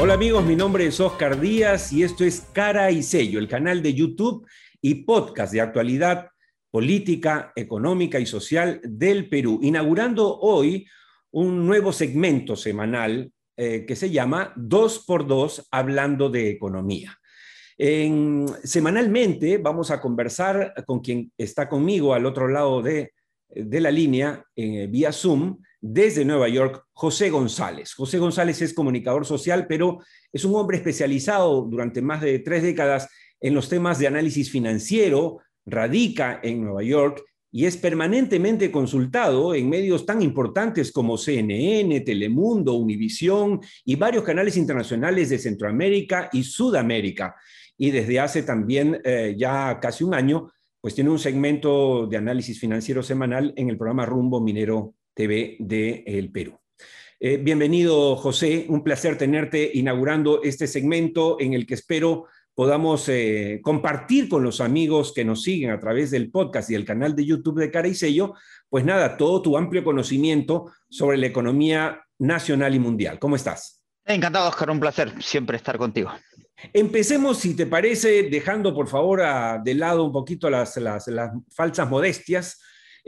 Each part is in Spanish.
Hola amigos, mi nombre es Oscar Díaz y esto es Cara y Sello, el canal de YouTube y podcast de actualidad política, económica y social del Perú, inaugurando hoy un nuevo segmento semanal eh, que se llama 2x2 Hablando de Economía. semanalmente vamos a conversar con quien está conmigo al otro lado de, la línea, eh, vía Zoom, desde Nueva York, José González. José González es comunicador social, pero es un hombre especializado durante más de tres décadas en los temas de análisis financiero, radica en Nueva York y es permanentemente consultado en medios tan importantes como CNN, Telemundo, Univisión y varios canales internacionales de Centroamérica y Sudamérica. Y desde hace también eh, ya casi un año, pues tiene un segmento de análisis financiero semanal en el programa Rumbo Minero TV de El Perú. Eh, bienvenido, José. Un placer tenerte inaugurando este segmento en el que espero podamos eh, compartir con los amigos que nos siguen a través del podcast y el canal de YouTube de Cara y Sello, pues nada, todo tu amplio conocimiento sobre la economía nacional y mundial. ¿Cómo estás? Encantado, Oscar, un placer siempre estar contigo. Empecemos, si te parece, dejando por favor de lado un poquito las, las falsas modestias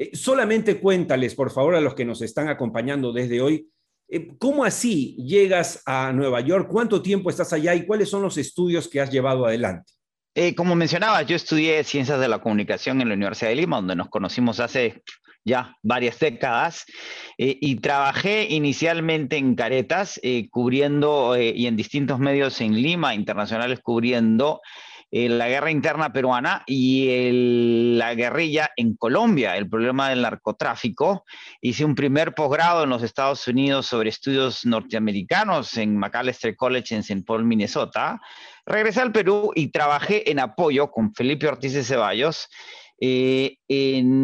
eh, solamente cuéntales, por favor, a los que nos están acompañando desde hoy, eh, ¿cómo así llegas a Nueva York? ¿Cuánto tiempo estás allá y cuáles son los estudios que has llevado adelante? Eh, como mencionaba, yo estudié Ciencias de la Comunicación en la Universidad de Lima, donde nos conocimos hace ya varias décadas, y trabajé inicialmente en Caretas, cubriendo, y en distintos medios en Lima, internacionales, cubriendo eh, la guerra interna peruana y la guerrilla en Colombia, el problema del narcotráfico. Hice un primer posgrado en los Estados Unidos sobre estudios norteamericanos en Macalester College en St. Paul, Minnesota. Regresé al Perú y trabajé en apoyo con Felipe Ortiz de Ceballos eh,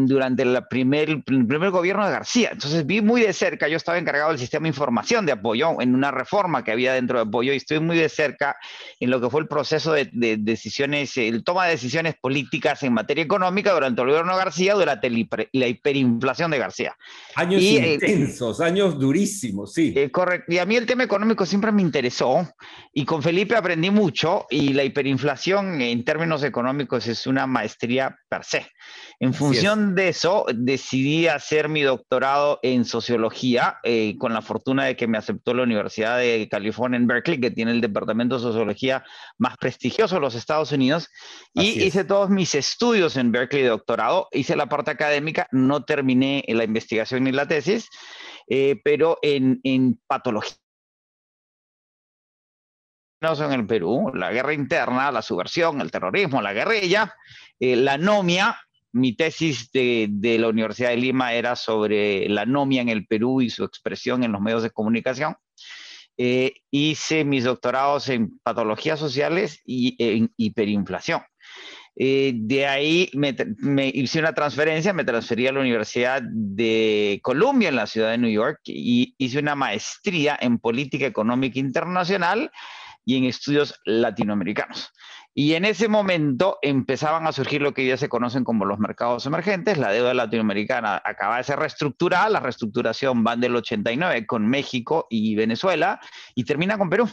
durante la primer, el primer gobierno de García. Entonces vi muy de cerca, yo estaba encargado del sistema de información de apoyo en una reforma que había dentro de apoyo y estoy muy de cerca en lo que fue el proceso de, decisiones, el toma de decisiones políticas en materia económica durante el gobierno de García, durante la hiperinflación de García. Años eh, intensos, años durísimos, sí. Eh, correcto. Y a mí el tema económico siempre me interesó y con Felipe aprendí mucho y la hiperinflación en términos económicos es una maestría per se. En función de eso, decidí hacer mi doctorado en sociología, eh, con la fortuna de que me aceptó la Universidad de California en Berkeley, que tiene el departamento de sociología más prestigioso de los Estados Unidos. y hice todos mis estudios en Berkeley de doctorado, hice la parte académica, no terminé la investigación ni la tesis, eh, pero en, en patología en el Perú, la guerra interna, la subversión, el terrorismo, la guerrilla, eh, la anomia, mi tesis de, la Universidad de Lima era sobre la anomia en el Perú y su expresión en los medios de comunicación. Eh, hice mis doctorados en patologías sociales y en hiperinflación. Eh, de ahí me, hice una transferencia, me transferí a la Universidad de Columbia en la ciudad de New York y hice una maestría en política económica internacional y en estudios latinoamericanos. Y en ese momento empezaban a surgir lo que ya se conocen como los mercados emergentes. La deuda latinoamericana acaba de ser reestructurada. La reestructuración va del 89 con México y Venezuela y termina con Perú.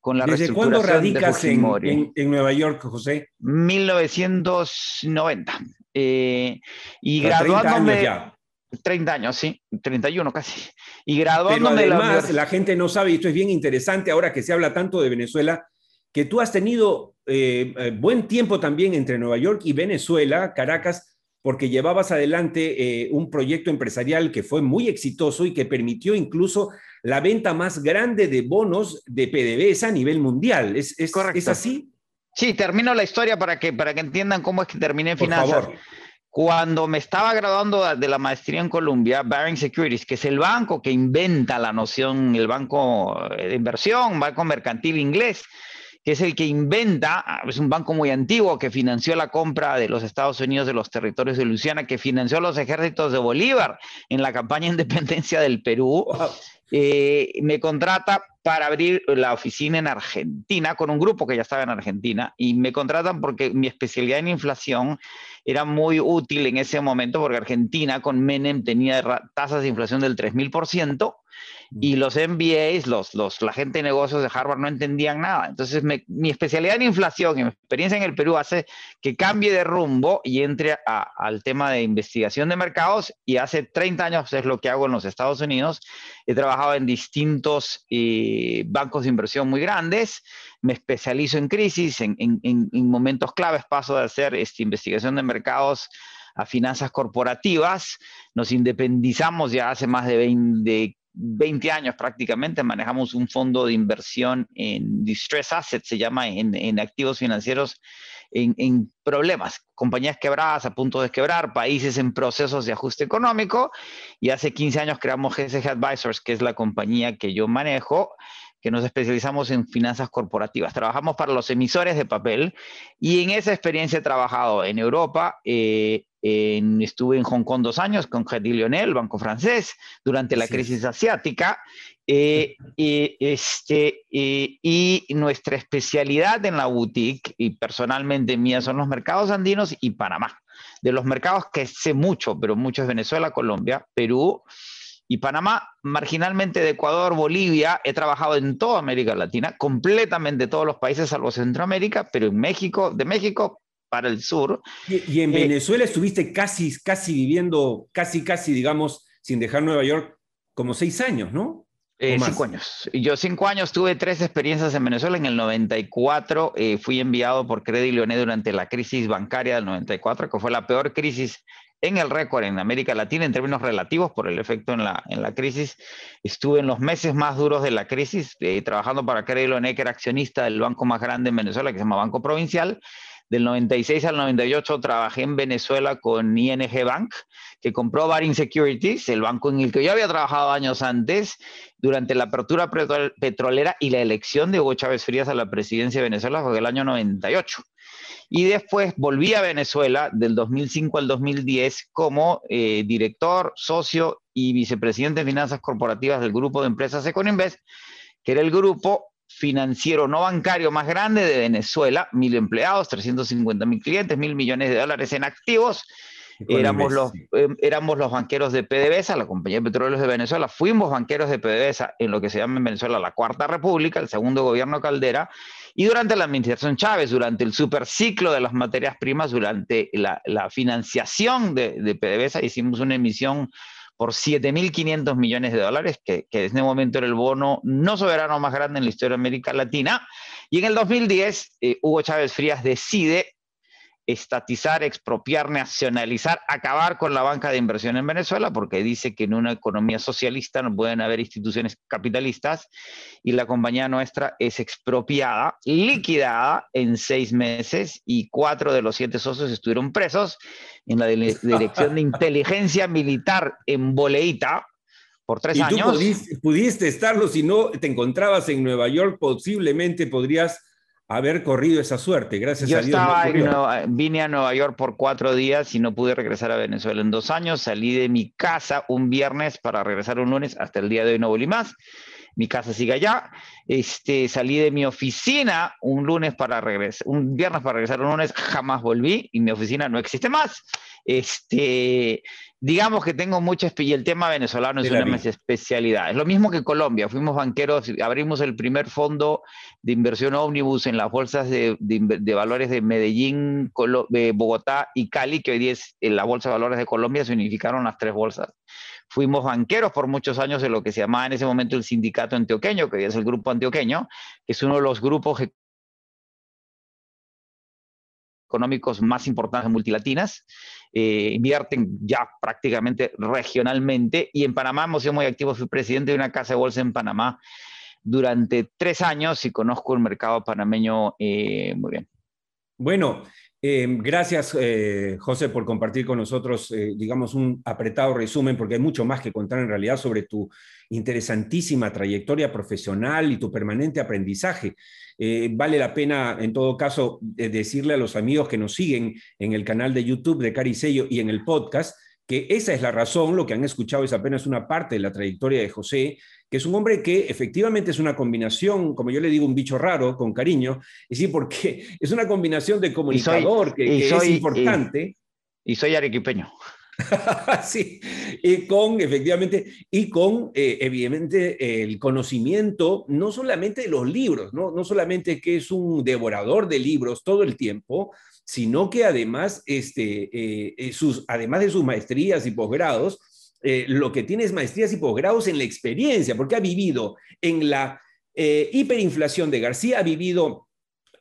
Con la ¿Desde cuándo radicas en, en, Nueva York, José? 1990. Eh, y graduándome... 30 años, sí, 31 casi. Y graduándome Pero además, la, gente no sabe, y esto es bien interesante ahora que se habla tanto de Venezuela, que tú has tenido eh, eh, buen tiempo también entre Nueva York y Venezuela, Caracas, porque llevabas adelante eh, un proyecto empresarial que fue muy exitoso y que permitió incluso la venta más grande de bonos de PDVSA a nivel mundial. ¿Es, es, ¿es así? Sí, termino la historia para que, para que entiendan cómo es que terminé en finanzas. Cuando me estaba graduando de la maestría en Colombia, Baring Securities, que es el banco que inventa la noción, el banco de inversión, banco mercantil inglés, que es el que inventa, ah, es un banco muy antiguo que financió la compra de los Estados Unidos de los territorios de Luisiana, que financió los ejércitos de Bolívar en la campaña de independencia del Perú. Eh, me contrata para abrir la oficina en Argentina con un grupo que ya estaba en Argentina y me contratan porque mi especialidad en inflación era muy útil en ese momento porque Argentina con Menem tenía tasas de inflación del 3000% y los MBAs, los, los, la gente de negocios de Harvard no entendían nada. Entonces, mi especialidad en inflación y mi experiencia en el Perú hace que cambie de rumbo y entre al tema de investigación de mercados. Y hace 30 años es lo que hago en los Estados Unidos. He trabajado en distintos eh, bancos de inversión muy grandes. Me especializo en crisis, en, en, en momentos claves. Paso de hacer esta investigación de mercados a finanzas corporativas. Nos independizamos ya hace más de 20, 20 años prácticamente manejamos un fondo de inversión en distress assets, se llama en, activos financieros en, problemas, compañías quebradas a punto de quebrar, países en procesos de ajuste económico. Y hace 15 años creamos GSG Advisors, que es la compañía que yo manejo, que nos especializamos en finanzas corporativas. Trabajamos para los emisores de papel y en esa experiencia he trabajado en Europa, eh, estuve en Hong Kong dos años con Crédit Lyonnais, banco francés, durante la crisis asiática. Eh, y, este, y nuestra especialidad en la boutique, y personalmente mía, son los mercados andinos y Panamá. De los mercados que sé mucho, pero mucho es Venezuela, Colombia, Perú y Panamá, marginalmente de Ecuador, Bolivia, he trabajado en toda América Latina, completamente todos los países salvo Centroamérica, pero en México, de México para el sur. Y, en eh, Venezuela estuviste casi, casi viviendo, casi, casi, digamos, sin dejar Nueva York, como seis años, ¿no? Eh, cinco años. Yo cinco años tuve tres experiencias en Venezuela. En el 94 eh, fui enviado por Credit Leone durante la crisis bancaria del 94, que fue la peor crisis en el récord en América Latina en términos relativos por el efecto en la, en la crisis. Estuve en los meses más duros de la crisis trabajando para Credit Leone, que era accionista del banco más grande en Venezuela, que se llama Banco Provincial del 96 al 98 trabajé en Venezuela con ING Bank, que compró Baring Securities, el banco en el que yo había trabajado años antes, durante la apertura petrolera y la elección de Hugo Chávez Frías a la presidencia de Venezuela fue el año 98. Y después volví a Venezuela del 2005 al 2010 como eh, director, socio y vicepresidente de finanzas corporativas del grupo de empresas Econinvest, que era el grupo financiero no bancario más grande de Venezuela, mil empleados, 350 mil clientes, mil millones de dólares en activos. Éramos los, em, éramos los banqueros de PDVSA, la compañía de petróleos de Venezuela. Fuimos banqueros de PDVSA en lo que se llama en Venezuela la Cuarta República, el segundo gobierno Caldera. Y durante la administración Chávez, durante el superciclo de las materias primas, durante la, financiación de, de PDVSA, hicimos una emisión por 7.500 millones de dólares, que, que, en ese momento era el bono no soberano más grande en la historia de América Latina. Y en el 2010, eh, Hugo Chávez Frías decide estatizar, expropiar, nacionalizar, acabar con la banca de inversión en Venezuela, porque dice que en una economía socialista no pueden haber instituciones capitalistas y la compañía nuestra es expropiada, liquidada en seis meses y cuatro de los siete socios estuvieron presos en la Dirección de Inteligencia Militar en Boleita, por tres años. Tú pudiste, pudiste, estarlo, si no te encontrabas en Nueva York, posiblemente podrías haber corrido esa suerte, gracias a Dios. Estaba vine a Nueva York por cuatro días y no pude regresar a Venezuela en dos años. Salí de mi casa un viernes para regresar un lunes, hasta el día de hoy no volví más. Mi casa sigue allá. Este, salí de mi oficina un lunes para regresar, un viernes para regresar un lunes, jamás volví y mi oficina no existe más. Este, digamos que tengo mucha y el tema venezolano es una especialidad. Es lo mismo que Colombia. Fuimos banqueros, abrimos el primer fondo de inversión ómnibus en las bolsas de, valores de Medellín, Bogotá y Cali, que hoy día es en la bolsa de valores de Colombia, se unificaron las tres bolsas. Fuimos banqueros por muchos años de lo que se llamaba en ese momento el sindicato antioqueño, que hoy es el grupo antioqueño, que es uno de los grupos económicos más importantes multilatinas, eh, invierten ya prácticamente regionalmente y en Panamá hemos sido muy activos, fui presidente de una casa de bolsa en Panamá durante tres años y conozco el mercado panameño eh, muy bien. Bueno, eh, gracias, José, por compartir con nosotros, digamos, un apretado resumen, porque hay mucho más que contar en realidad sobre tu interesantísima trayectoria profesional y tu permanente aprendizaje. Eh, vale la pena, en todo caso, decirle a los amigos que nos siguen en el canal de YouTube de Caricello y en el podcast, que esa es la razón, lo que han escuchado es apenas una parte de la trayectoria de José, que es un hombre que efectivamente es una combinación, como yo le digo, un bicho raro, con cariño, es decir, porque es una combinación de comunicador que, es importante. Y, soy arequipeño. sí, y con, efectivamente, y con, eh, evidentemente, el conocimiento, no solamente de los libros, ¿no? no solamente que es un devorador de libros todo el tiempo, sino que además, este, eh, eh, sus, además de sus maestrías y posgrados, lo que tiene es maestrías y posgrados en la experiencia, porque ha vivido en la hiperinflación de García, ha vivido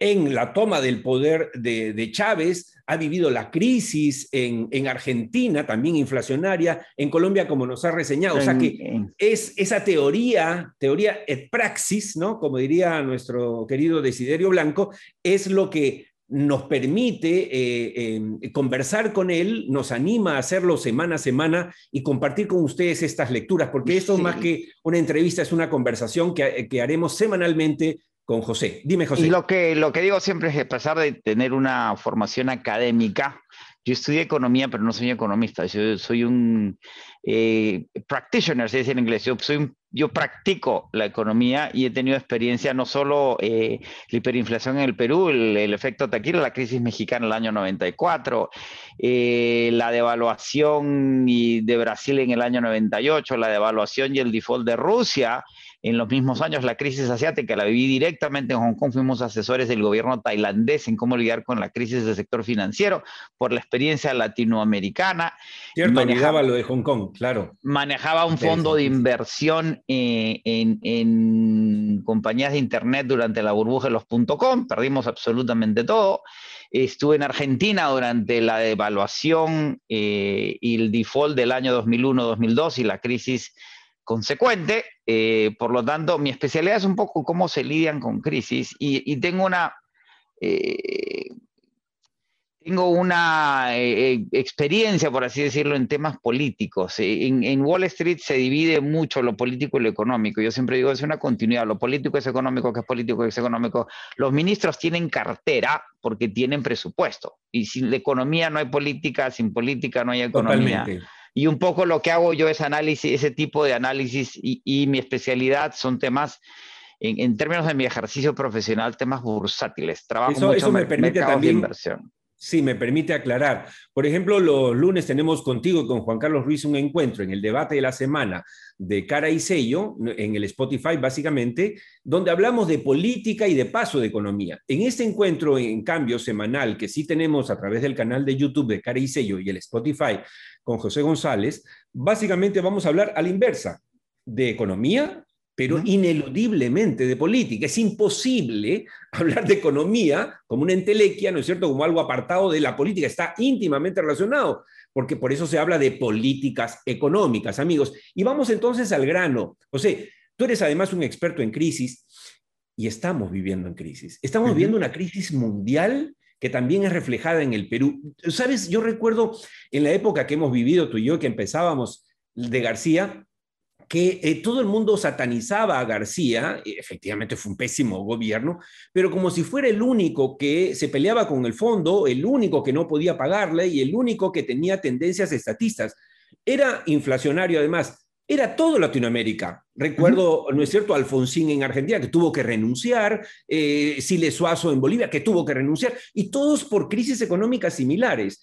en la toma del poder de, Chávez, ha vivido la crisis en, Argentina, también inflacionaria, en Colombia, como nos ha reseñado. O sea que es esa teoría, teoría et praxis, ¿no? Como diría nuestro querido Desiderio Blanco, es lo que nos permite eh, em, conversar con él, nos anima a hacerlo semana a semana y compartir con ustedes estas lecturas, porque esto más que una entrevista es una conversación que, que haremos semanalmente con José. Dime, José. Y lo que, lo que digo siempre es que a pesar de tener una formación académica, yo estudié economía, pero no soy economista. Yo soy un eh, practitioner, se dice en inglés. Yo, soy yo practico la economía y he tenido experiencia no solo eh, la hiperinflación en el Perú, el, efecto taquilla, la crisis mexicana el año 94, eh, la devaluación de Brasil en el año 98, la devaluación y el default de Rusia en los mismos años, la crisis asiática la viví directamente en Hong Kong. Fuimos asesores del gobierno tailandés en cómo lidiar con la crisis del sector financiero por la experiencia latinoamericana. Cierto, manejaba lo de Hong Kong, claro. Manejaba un fondo de inversión eh, en, compañías de Internet durante la burbuja de los .com. Perdimos absolutamente todo. Estuve en Argentina durante la devaluación eh, y el default del año 2001-2002 y la crisis consecuente. Eh, por lo tanto, mi especialidad es un poco cómo se lidian con crisis y, tengo una, eh, tengo una eh, experiencia, por así decirlo, en temas políticos. En, Wall Street se divide mucho lo político y lo económico. Yo siempre digo, es una continuidad. Lo político es económico, que es político es económico. Los ministros tienen cartera porque tienen presupuesto. Y sin la economía no hay política, sin política no hay economía. Y un poco lo que hago yo es análisis, ese tipo de análisis y, mi especialidad son temas, en, términos de mi ejercicio profesional, temas bursátiles. Trabajo eso, mucho me permite también, inversión. Sí, me permite aclarar. Por ejemplo, los lunes tenemos contigo y con Juan Carlos Ruiz un encuentro en el debate de la semana de cara y sello, en el Spotify básicamente, donde hablamos de política y de paso de economía. En este encuentro, en cambio, semanal, que sí tenemos a través del canal de YouTube de cara y sello y el Spotify con José González, básicamente vamos a hablar a la inversa de economía, pero ineludiblemente de política. Es imposible hablar de economía como una entelequia, ¿no es cierto?, como algo apartado de la política. Está íntimamente relacionado, porque por eso se habla de políticas económicas, amigos. Y vamos entonces al grano. José, tú eres además un experto en crisis y estamos viviendo en crisis. Estamos viviendo una crisis mundial que también es reflejada en el Perú. Sabes, yo recuerdo en la época que hemos vivido tú y yo, que empezábamos de García, que eh, todo el mundo satanizaba a García, efectivamente fue un pésimo gobierno, pero como si fuera el único que se peleaba con el fondo, el único que no podía pagarle y el único que tenía tendencias estatistas. Era inflacionario además, era todo Latinoamérica. Recuerdo, ¿no es cierto?, Alfonsín en Argentina, que tuvo que renunciar, eh, Siles Suazo en Bolivia, que tuvo que renunciar, y todos por crisis económicas similares.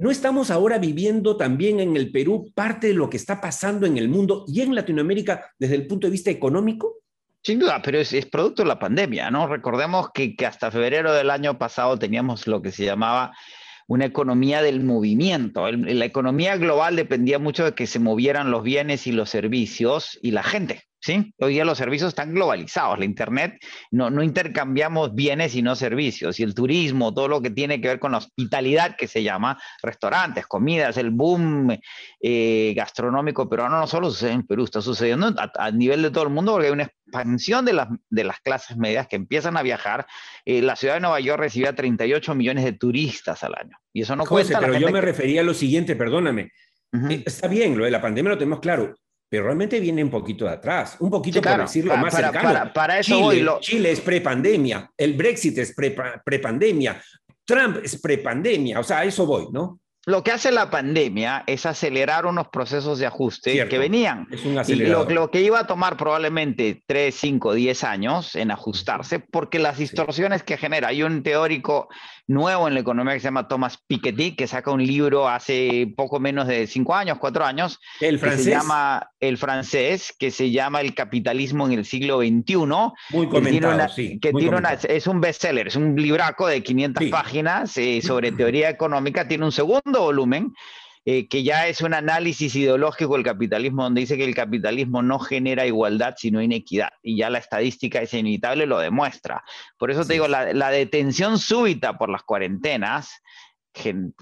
¿No estamos ahora viviendo también en el Perú parte de lo que está pasando en el mundo y en Latinoamérica desde el punto de vista económico? Sin duda, pero es, producto de la pandemia, ¿no? Recordemos que, que, hasta febrero del año pasado teníamos lo que se llamaba una economía del movimiento. la economía global dependía mucho de que se movieran los bienes y los servicios y la gente. ¿Sí? Hoy día los servicios están globalizados, la Internet, no, no intercambiamos bienes y no servicios, y el turismo, todo lo que tiene que ver con la hospitalidad, que se llama restaurantes, comidas, el boom eh, gastronómico peruano no solo sucede en Perú, está sucediendo a, nivel de todo el mundo porque hay una expansión de las, de las clases medias que empiezan a viajar. Eh, la ciudad de Nueva York recibía 38 millones de turistas al año, y eso no José, Pero yo me refería a lo siguiente, perdóname. Eh, está bien, lo de la pandemia lo tenemos claro, pero realmente viene un poquito de atrás, un poquito por decirlo más cercano. Para, eso Chile, Chile es prepandemia, el Brexit es prepandemia, Trump es prepandemia, o sea, a eso voy, ¿no? lo que hace la pandemia es acelerar unos procesos de ajuste que venían. Es un y lo, lo, que iba a tomar probablemente 3, 5, 10 años en ajustarse, porque las distorsiones que genera, hay un teórico nuevo en la economía que se llama Thomas Piketty, que saca un libro hace poco menos de 5 años, 4 años, ¿El francés? que se llama El francés, que se llama El capitalismo en el siglo XXI. Muy comentado, sí. Que tiene una, es un bestseller, es un libraco de 500 Sí. páginas eh, sobre teoría económica, tiene un segundo volumen eh, que ya es un análisis ideológico del capitalismo, donde dice que el capitalismo no genera igualdad, sino inequidad. Y ya la estadística es inevitable, lo demuestra. Por eso te Sí. digo, la, la detención súbita por las cuarentenas,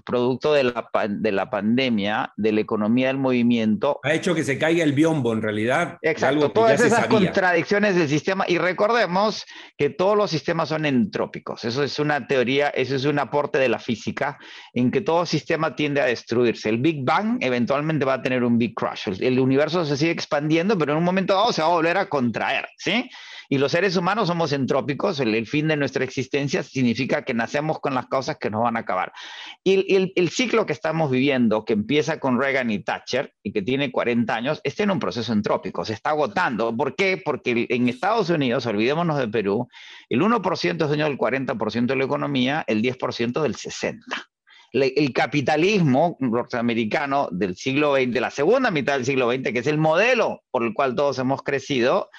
producto de la, de la pandemia, de la economía del movimiento, Ha hecho que se caiga el biombo, en realidad. Exacto, todas esas contradicciones del sistema. Y recordemos que todos los sistemas son entrópicos. Eso es una teoría, eso es un aporte de la física, en que todo sistema tiende a destruirse. El Big Bang eventualmente va a tener un Big Crash. El, el universo se sigue expandiendo, pero en un momento dado se va a volver a contraer, ¿sí? Y los seres humanos somos entrópicos. El, el fin de nuestra existencia significa que nacemos con las causas que nos van a acabar. Y el, el- ciclo que estamos viviendo, que empieza con Reagan y Thatcher y que tiene 40 años, está en un proceso entrópico, se está agotando. ¿Por qué? Porque en Estados Unidos, olvidémonos de Perú, el 1% es dueño del 40% de la economía, el 10% del 60%. Le- El capitalismo norteamericano del siglo XX, de la segunda mitad del siglo XX, que es el modelo por el cual todos hemos crecido,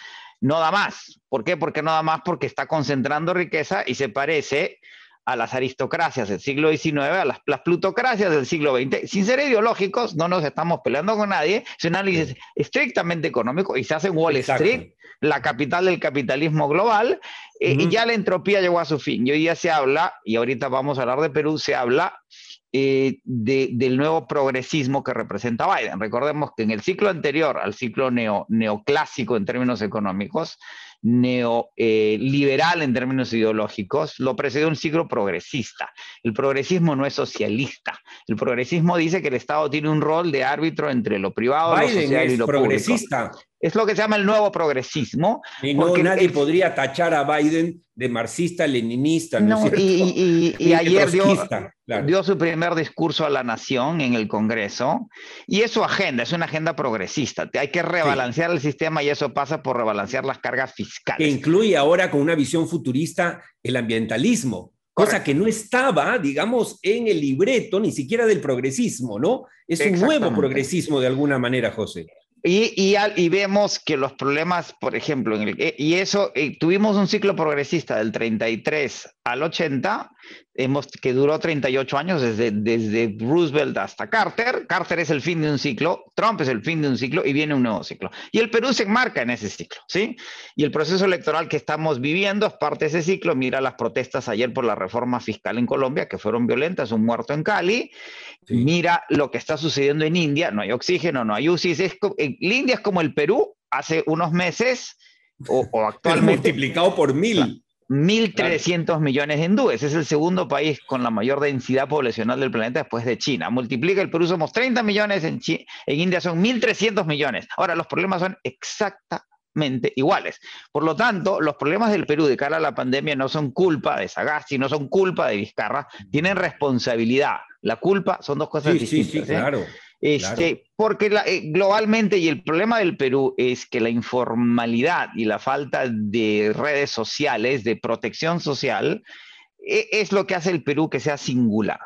no da más. ¿Por qué? Porque no da más porque está concentrando riqueza y se parece a las aristocracias del siglo XIX, a las, las plutocracias del siglo XX. Sin ser ideológicos, no nos estamos peleando con nadie, es un análisis estrictamente económico y se hace en Wall Exacto. Street, la capital del capitalismo global, eh, y ya la entropía llegó a su fin. Y hoy día se habla, y ahorita vamos a hablar de Perú, se habla eh, de- del nuevo progresismo que representa Biden. Recordemos que en el ciclo anterior al ciclo neo, neoclásico en términos económicos, neoliberal en términos ideológicos, lo precedió un ciclo progresista. El progresismo no es socialista. El progresismo dice que el Estado tiene un rol de árbitro entre lo privado, lo Biden social y lo público. progresista. Es lo que se llama el nuevo progresismo. Y no, nadie el- podría tachar a Biden de marxista, leninista, ¿no, No, y, y- y Ni ayer dio, claro. dio su primer discurso a la nación en el Congreso y es su agenda, es una agenda progresista. Hay que rebalancear el sistema y eso pasa por rebalancear las cargas que fiscales. incluye ahora con una visión futurista el ambientalismo, cosa que no estaba, digamos, en el libreto ni siquiera del progresismo, ¿no? Es un nuevo progresismo de alguna manera, José. Y, y, y vemos que los problemas, por ejemplo, en el- eh, y eso, eh, tuvimos un ciclo progresista del 33 al 80, hemos, que duró 38 años, desde, desde Roosevelt hasta Carter. Carter es el fin de un ciclo, Trump es el fin de un ciclo y viene un nuevo ciclo. Y el Perú se enmarca en ese ciclo, ¿sí? Y el proceso electoral que estamos viviendo es parte de ese ciclo. Mira las protestas ayer por la reforma fiscal en Colombia, que fueron violentas, un muerto en Cali. Sí. Mira lo que está sucediendo en India, no hay oxígeno, no hay UCI. Es la India es como el Perú hace unos meses o, actualmente multiplicado por mil. 1.300 millones de hindúes. Es el segundo país con la mayor densidad poblacional del planeta después de China. Multiplica el Perú, somos 30 millones, en, en India son 1.300 millones. Ahora, los problemas son exactamente iguales. Por lo tanto, los problemas del Perú de cara a la pandemia no son culpa de Sagasti, no son culpa de Vizcarra, tienen responsabilidad. La culpa son dos cosas Sí, sí, distintas. sí, ¿eh? claro. Este, Porque la- eh, globalmente, y el problema del Perú es que la informalidad y la falta de redes sociales, de protección social, e- es lo que hace el Perú que sea singular.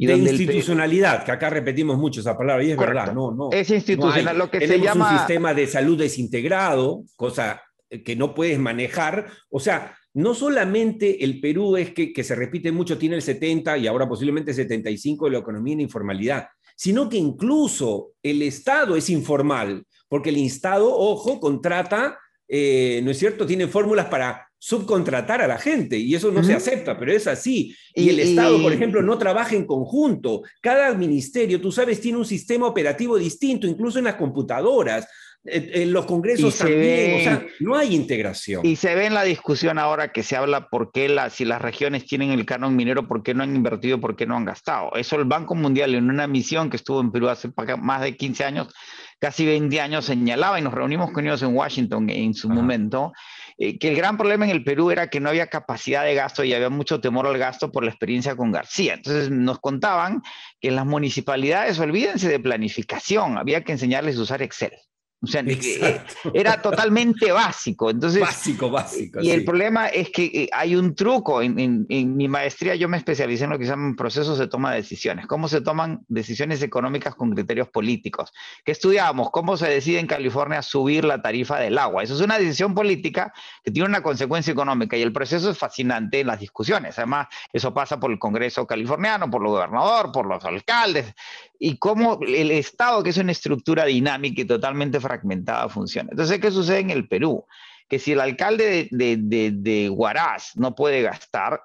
Y de el institucionalidad, que acá repetimos mucho esa palabra, y es Correcto. verdad, no, no. es institucional, lo que se Tenemos llama... un sistema de salud desintegrado, cosa que no puedes manejar. O sea, no solamente el Perú es que, que se repite mucho, tiene el 70 y ahora posiblemente 75 de la economía en informalidad, sino que incluso el Estado es informal, porque el Estado, ojo, contrata, eh, ¿no es cierto? Tiene fórmulas para subcontratar a la gente y eso no se acepta, pero es así. Y, Y- el Estado, y- por ejemplo, no trabaja en conjunto. Cada ministerio, tú sabes, tiene un sistema operativo distinto, incluso en las computadoras. en los congresos también, o sea, no hay integración. Y se ve en la discusión ahora que se habla por qué la, si las regiones tienen el canon minero, por qué no han invertido, por qué no han gastado. Eso el Banco Mundial en una misión que estuvo en Perú hace más de 15 años, casi 20 años, señalaba y nos reunimos con ellos en Washington en su momento, eh, que el gran problema en el Perú era que no había capacidad de gasto y había mucho temor al gasto por la experiencia con García. Entonces nos contaban que en las municipalidades, olvídense de planificación, había que enseñarles a usar Excel. O sea, eh, era totalmente básico. Entonces, básico, básico. Y el problema es que eh, hay un truco. En, mi maestría yo me especialicé en lo que se llaman procesos de toma de decisiones. Cómo se toman decisiones económicas con criterios políticos. ¿Qué estudiábamos? Cómo se decide en California subir la tarifa del agua. Eso es una decisión política que tiene una consecuencia económica y el proceso es fascinante en las discusiones. Además, eso pasa por el Congreso californiano, por los gobernadores, por los alcaldes y cómo el Estado, que es una estructura dinámica y totalmente fragmentada, funciona. Entonces, ¿qué sucede en el Perú? Que si el alcalde de, de, de, Huaraz no puede gastar,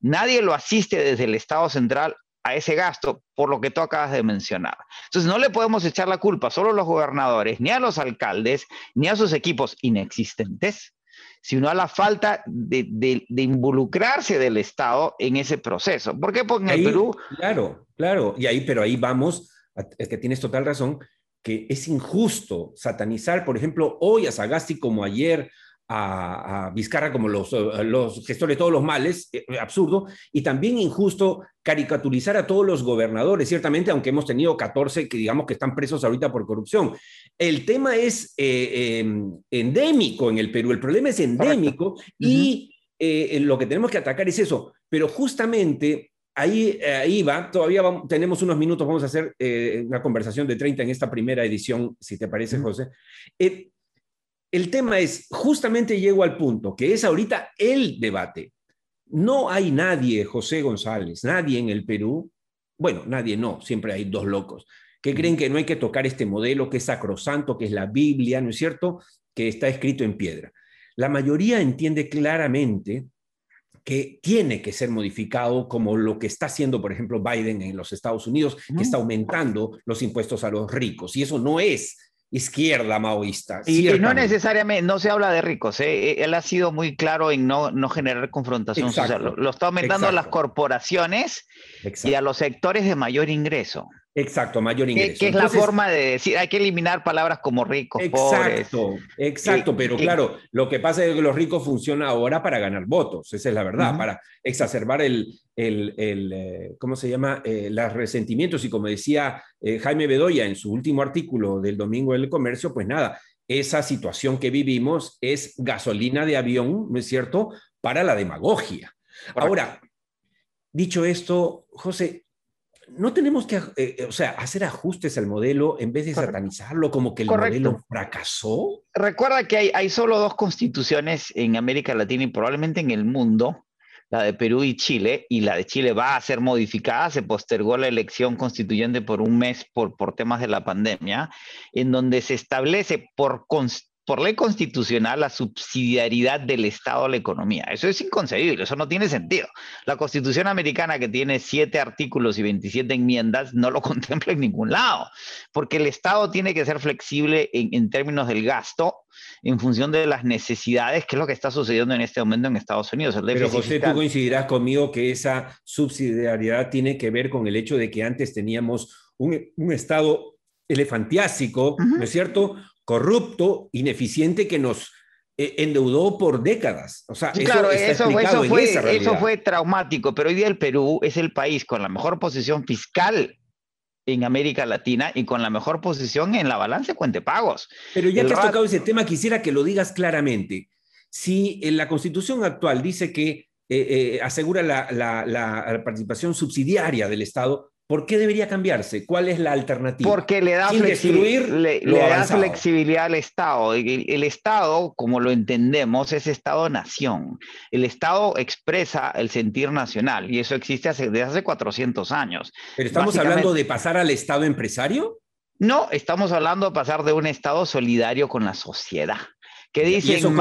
nadie lo asiste desde el Estado central a ese gasto, por lo que tú acabas de mencionar. Entonces, no le podemos echar la culpa solo a los gobernadores, ni a los alcaldes, ni a sus equipos inexistentes, sino a la falta de, de, involucrarse del Estado en ese proceso. ¿Por qué? Porque en el Perú... Claro, claro, y ahí, pero ahí vamos, es que tienes total razón, que es injusto satanizar, por ejemplo, hoy a Sagasti como ayer, a, Vizcarra como los, eh, los, gestores de todos los males, eh, absurdo, y también injusto caricaturizar a todos los gobernadores, ciertamente, aunque hemos tenido 14 que digamos que están presos ahorita por corrupción. El tema es eh, em, endémico en el Perú, el problema es endémico y lo que tenemos que atacar es eso, pero justamente ahí, ahí va, todavía tenemos unos minutos, vamos a hacer una conversación de 30 en esta primera edición, si te parece, José. El tema es, justamente llego al punto, que es ahorita el debate. No hay nadie, José González, nadie en el Perú, bueno, nadie no, siempre hay dos locos, que creen que no hay que tocar este modelo que es sacrosanto, que es la Biblia, ¿no es cierto?, que está escrito en piedra. La mayoría entiende claramente que tiene que ser modificado como lo que está haciendo, por ejemplo, Biden en los Estados Unidos, que está aumentando los impuestos a los ricos. Y eso no es izquierda maoísta. Y, no necesariamente, no se habla de ricos, ¿eh? E, él ha sido muy claro en no, no generar confrontación social. Lo, está aumentando a las corporaciones y a los sectores de mayor ingreso. Exacto, mayor ingreso. Que, es la forma de decir, hay que eliminar palabras como ricos, exacto, pobres. Exacto, pero claro, lo que pasa es que los ricos funcionan ahora para ganar votos, esa es la verdad, para exacerbar el, el, el eh, ¿cómo se llama? Eh, los resentimientos y como decía eh, Jaime Bedoya en su último artículo del Domingo del Comercio, pues nada, esa situación que vivimos es gasolina de avión, ¿no es cierto?, para la demagogia. Ahora, dicho esto, José, no tenemos que, eh, eh, o sea, hacer ajustes al modelo en vez de satanizarlo como que el modelo fracasó. Recuerda que hay, hay, solo dos constituciones en América Latina y probablemente en el mundo, la de Perú y Chile, y la de Chile va a ser modificada, se postergó la elección constituyente por un mes por, por temas de la pandemia, en donde se establece por constitución por ley constitucional la subsidiariedad del Estado a la economía. Eso es inconcebible, eso no tiene sentido. La Constitución americana, que tiene siete artículos y 27 enmiendas, no lo contempla en ningún lado, porque el Estado tiene que ser flexible en, términos del gasto en función de las necesidades, que es lo que está sucediendo en este momento en Estados Unidos. Pero José, tú coincidirás conmigo que esa subsidiariedad tiene que ver con el hecho de que antes teníamos un, Estado elefantiásico, ¿no es cierto? Corrupto, ineficiente que nos eh, endeudó por décadas. O sea, eso, claro, eso, fue, eso fue traumático, pero hoy día el Perú es el país con la mejor posición fiscal en América Latina y con la mejor posición en la balanza de cuentepagos. Pero ya que has tocado ese tema, quisiera que lo digas claramente. Si en la constitución actual dice que eh, eh, asegura la, la, participación subsidiaria del Estado, ¿Por qué debería cambiarse? ¿Cuál es la alternativa? Porque le da, flexibilidad al Estado. El, Estado, como lo entendemos, es Estado-nación. El Estado expresa el sentir nacional y eso existe desde hace 400 años. ¿Pero estamos hablando de pasar al Estado empresario? No, estamos hablando de pasar de un Estado solidario con la sociedad ¿Qué dicen,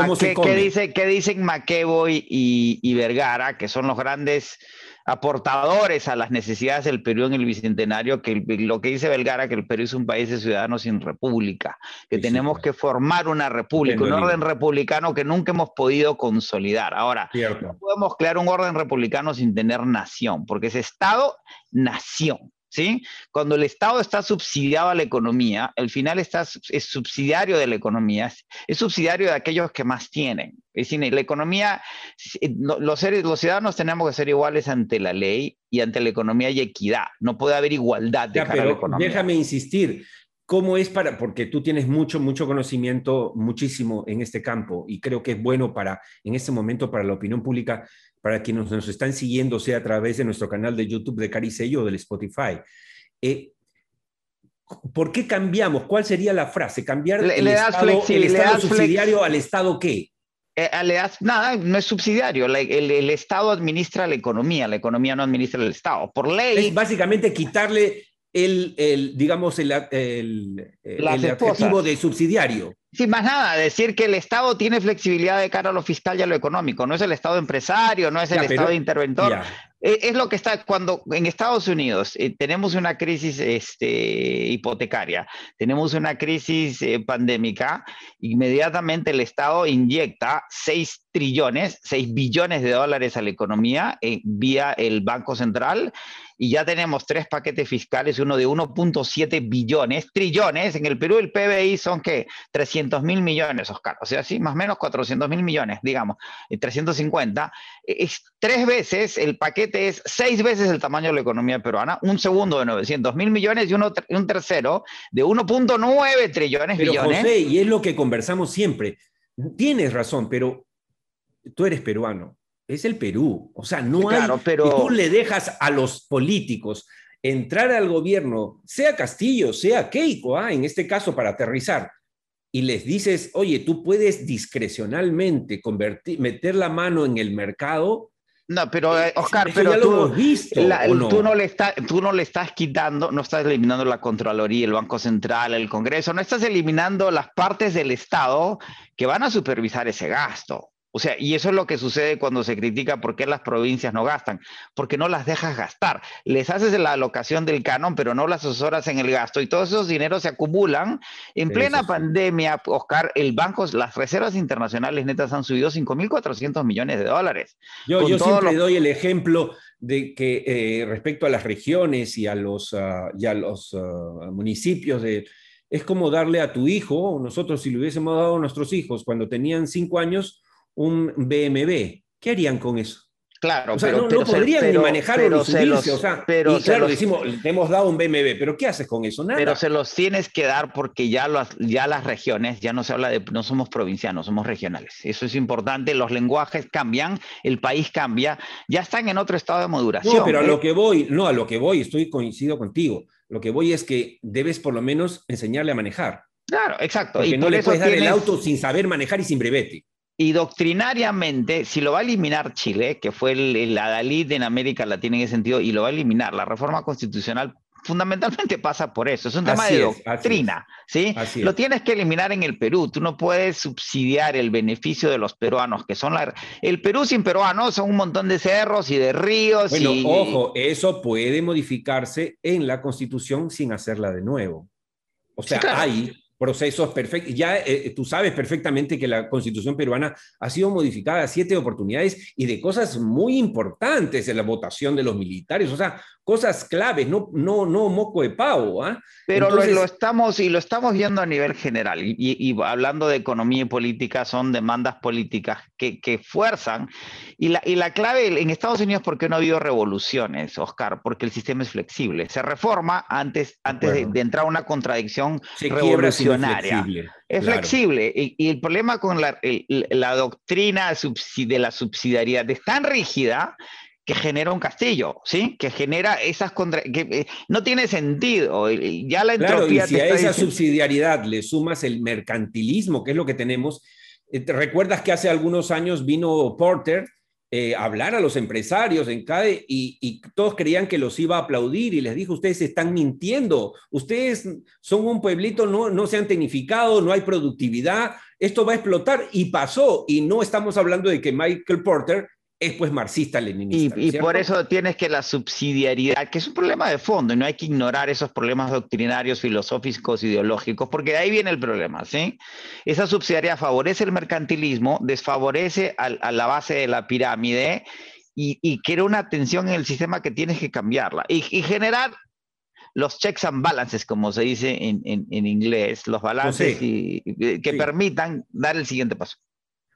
dice, dicen McEvoy y, y Vergara, que son los grandes aportadores a las necesidades del Perú en el Bicentenario, que lo que dice Belgara, que el Perú es un país de ciudadanos sin república, que tenemos que formar una república, un orden republicano que nunca hemos podido consolidar. Ahora, no podemos crear un orden republicano sin tener nación, porque es Estado-nación. ¿Sí? Cuando el Estado está subsidiado a la economía, el final está, es subsidiario de la economía, es subsidiario de aquellos que más tienen. Es decir, la economía, eh, los, seres, los ciudadanos tenemos que ser iguales ante la ley y ante la economía y equidad. No puede haber igualdad de cara a la economía. Déjame insistir, ¿Cómo es para, porque tú tienes mucho, mucho conocimiento, muchísimo en este campo, y creo que es bueno para, en este momento, para la opinión pública, para quienes nos están siguiendo, sea a través de nuestro canal de YouTube de Caricello o del Spotify. Eh, ¿Por qué cambiamos? ¿Cuál sería la frase? ¿Cambiar le, el, estado, subsidiario al Estado qué? Eh, le das, nada, no es subsidiario. el, Estado administra la economía, la economía no administra el Estado. Por ley. Es básicamente quitarle el, el digamos, el, el, el objetivo de subsidiario. Sin más nada, decir que el Estado tiene flexibilidad de cara a lo fiscal y a lo económico, no es el Estado empresario, no es el Estado interventor. E, es lo que está cuando en Estados Unidos eh, tenemos una crisis este, hipotecaria, tenemos una crisis eh, pandémica, inmediatamente el Estado inyecta 6 trillones, 6 billones de dólares a la economía eh, vía el Banco Central y ya tenemos tres paquetes fiscales, uno de 1.7 billones, trillones. En el Perú el PBI son que 300 mil millones, Oscar. O sea, sí, más o menos 400 mil millones, digamos, y 350. Es tres veces, el paquete es seis veces el tamaño de la economía peruana, un segundo de 900 mil millones y uno, un tercero de 1.9 trillones pero, billones. José, y es lo que conversamos siempre. Tienes razón, pero tú eres peruano es el Perú. O sea, no hay. Pero... tú le dejas a los políticos entrar al gobierno, sea Castillo, sea Keiko, ¿ah? en este caso para aterrizar, y les dices, oye, tú puedes discrecionalmente convertir, meter la mano en el mercado. No, pero eh, Oscar, pero tú, no? tú, no le tú no le estás quitando, no estás eliminando la Contraloría, el Banco Central, el Congreso, no estás eliminando las partes del Estado que van a supervisar ese gasto. O sea, y eso es lo que sucede cuando se critica por qué las provincias no gastan, porque no las dejas gastar. Les haces la alocación del canon, pero no las asesoras en el gasto y todos esos dineros se acumulan. En plena pandemia, Oscar, el banco, las reservas internacionales netas han subido 5.400 millones de dólares. Yo, yo siempre doy el ejemplo de que eh, respecto a las regiones y a los, uh, los ah, municipios de... Es como darle a tu hijo, nosotros si le hubiésemos dado a nuestros hijos cuando tenían cinco años, un BMW. ¿Qué harían con eso? Claro, pero, no, podrían ni manejarlo ni subirse, o sea, pero claro, decimos, te hemos dado un BMW, pero ¿qué haces con eso? Nada. Pero se los tienes que dar porque ya, ya las regiones, ya no se habla de, no somos provincianos, somos regionales. Eso es importante, los lenguajes cambian, el país cambia, ya están en otro estado de maduración. No, pero a lo que voy, no, a lo que voy, estoy coincido contigo. Lo que voy es que debes por lo menos enseñarle a manejar. Claro, exacto. Porque y no le puedes dar el auto sin saber manejar y sin brevete. Y doctrinariamente, si lo va a eliminar Chile, que fue el, adalid en América Latina en ese sentido, y lo va a eliminar, la reforma constitucional fundamentalmente pasa por eso, es un tema de doctrina, ¿sí? Lo tienes que eliminar en el Perú, tú no puedes subsidiar el beneficio de los peruanos, que son la... El Perú sin peruanos son un montón de cerros y de ríos. Bueno, ojo, eso puede modificarse en la Constitución sin hacerla de nuevo. O sea, hay procesos perfectos. Ya eh, tú sabes perfectamente que la constitución peruana ha sido modificada siete oportunidades y de cosas muy importantes en la votación de los militares, o sea, cosas claves, no, no, no moco de pavo. ¿ah? Pero lo, estamos, y lo estamos viendo a nivel general, y, hablando de economía y política, son demandas políticas que, que fuerzan, y la, y la clave en Estados Unidos, ¿por qué no ha habido revoluciones, Oscar? Porque el sistema es flexible, se reforma antes, antes de, entrar a una contradicción revolucionaria es flexible. Y, el problema con la, la doctrina de la subsidiariedad es tan rígida que genera un castillo, ¿sí? Que genera esas contra... que eh, no tiene sentido. Ya la entropía y si a esa subsidiariedad le sumas el mercantilismo, que es lo que tenemos, eh, ¿te recuerdas que hace algunos años vino Porter eh, hablar a los empresarios en CADE y, todos creían que los iba a aplaudir y les dijo, ustedes están mintiendo, ustedes son un pueblito, no, no se han tecnificado, no hay productividad, esto va a explotar y pasó. Y no estamos hablando de que Michael Porter es pues marxista-leninista. Y, por eso tienes que la subsidiariedad, que es un problema de fondo, y no hay que ignorar esos problemas doctrinarios, filosóficos, ideológicos, porque de ahí viene el problema, ¿sí? Esa subsidiariedad favorece el mercantilismo, desfavorece a, la base de la pirámide y, y, crea una tensión en el sistema que tienes que cambiarla. Y, generar los checks and balances, como se dice en, inglés, los balances que permitan dar el siguiente paso.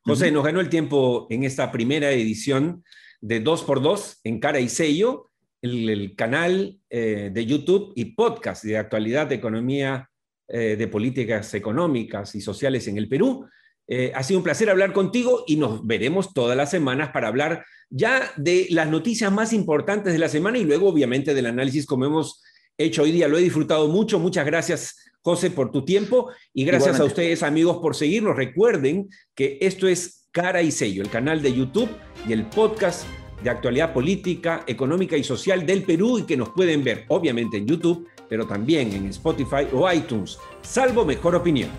José, nos ganó el tiempo en esta primera edición de 2x2 en cara y sello, el, canal eh, de YouTube y podcast de actualidad de economía, eh, de políticas económicas y sociales en el Perú. Eh, ha sido un placer hablar contigo y nos veremos todas las semanas para hablar ya de las noticias más importantes de la semana y luego obviamente del análisis como hemos hecho hoy día. Lo he disfrutado mucho. Muchas gracias José, por tu tiempo y gracias a ustedes, amigos, por seguirnos. Recuerden que esto es Cara y Sello, el canal de YouTube y el podcast de actualidad política, económica y social del Perú y que nos pueden ver, obviamente, en YouTube, pero también en Spotify o iTunes, salvo mejor opinión.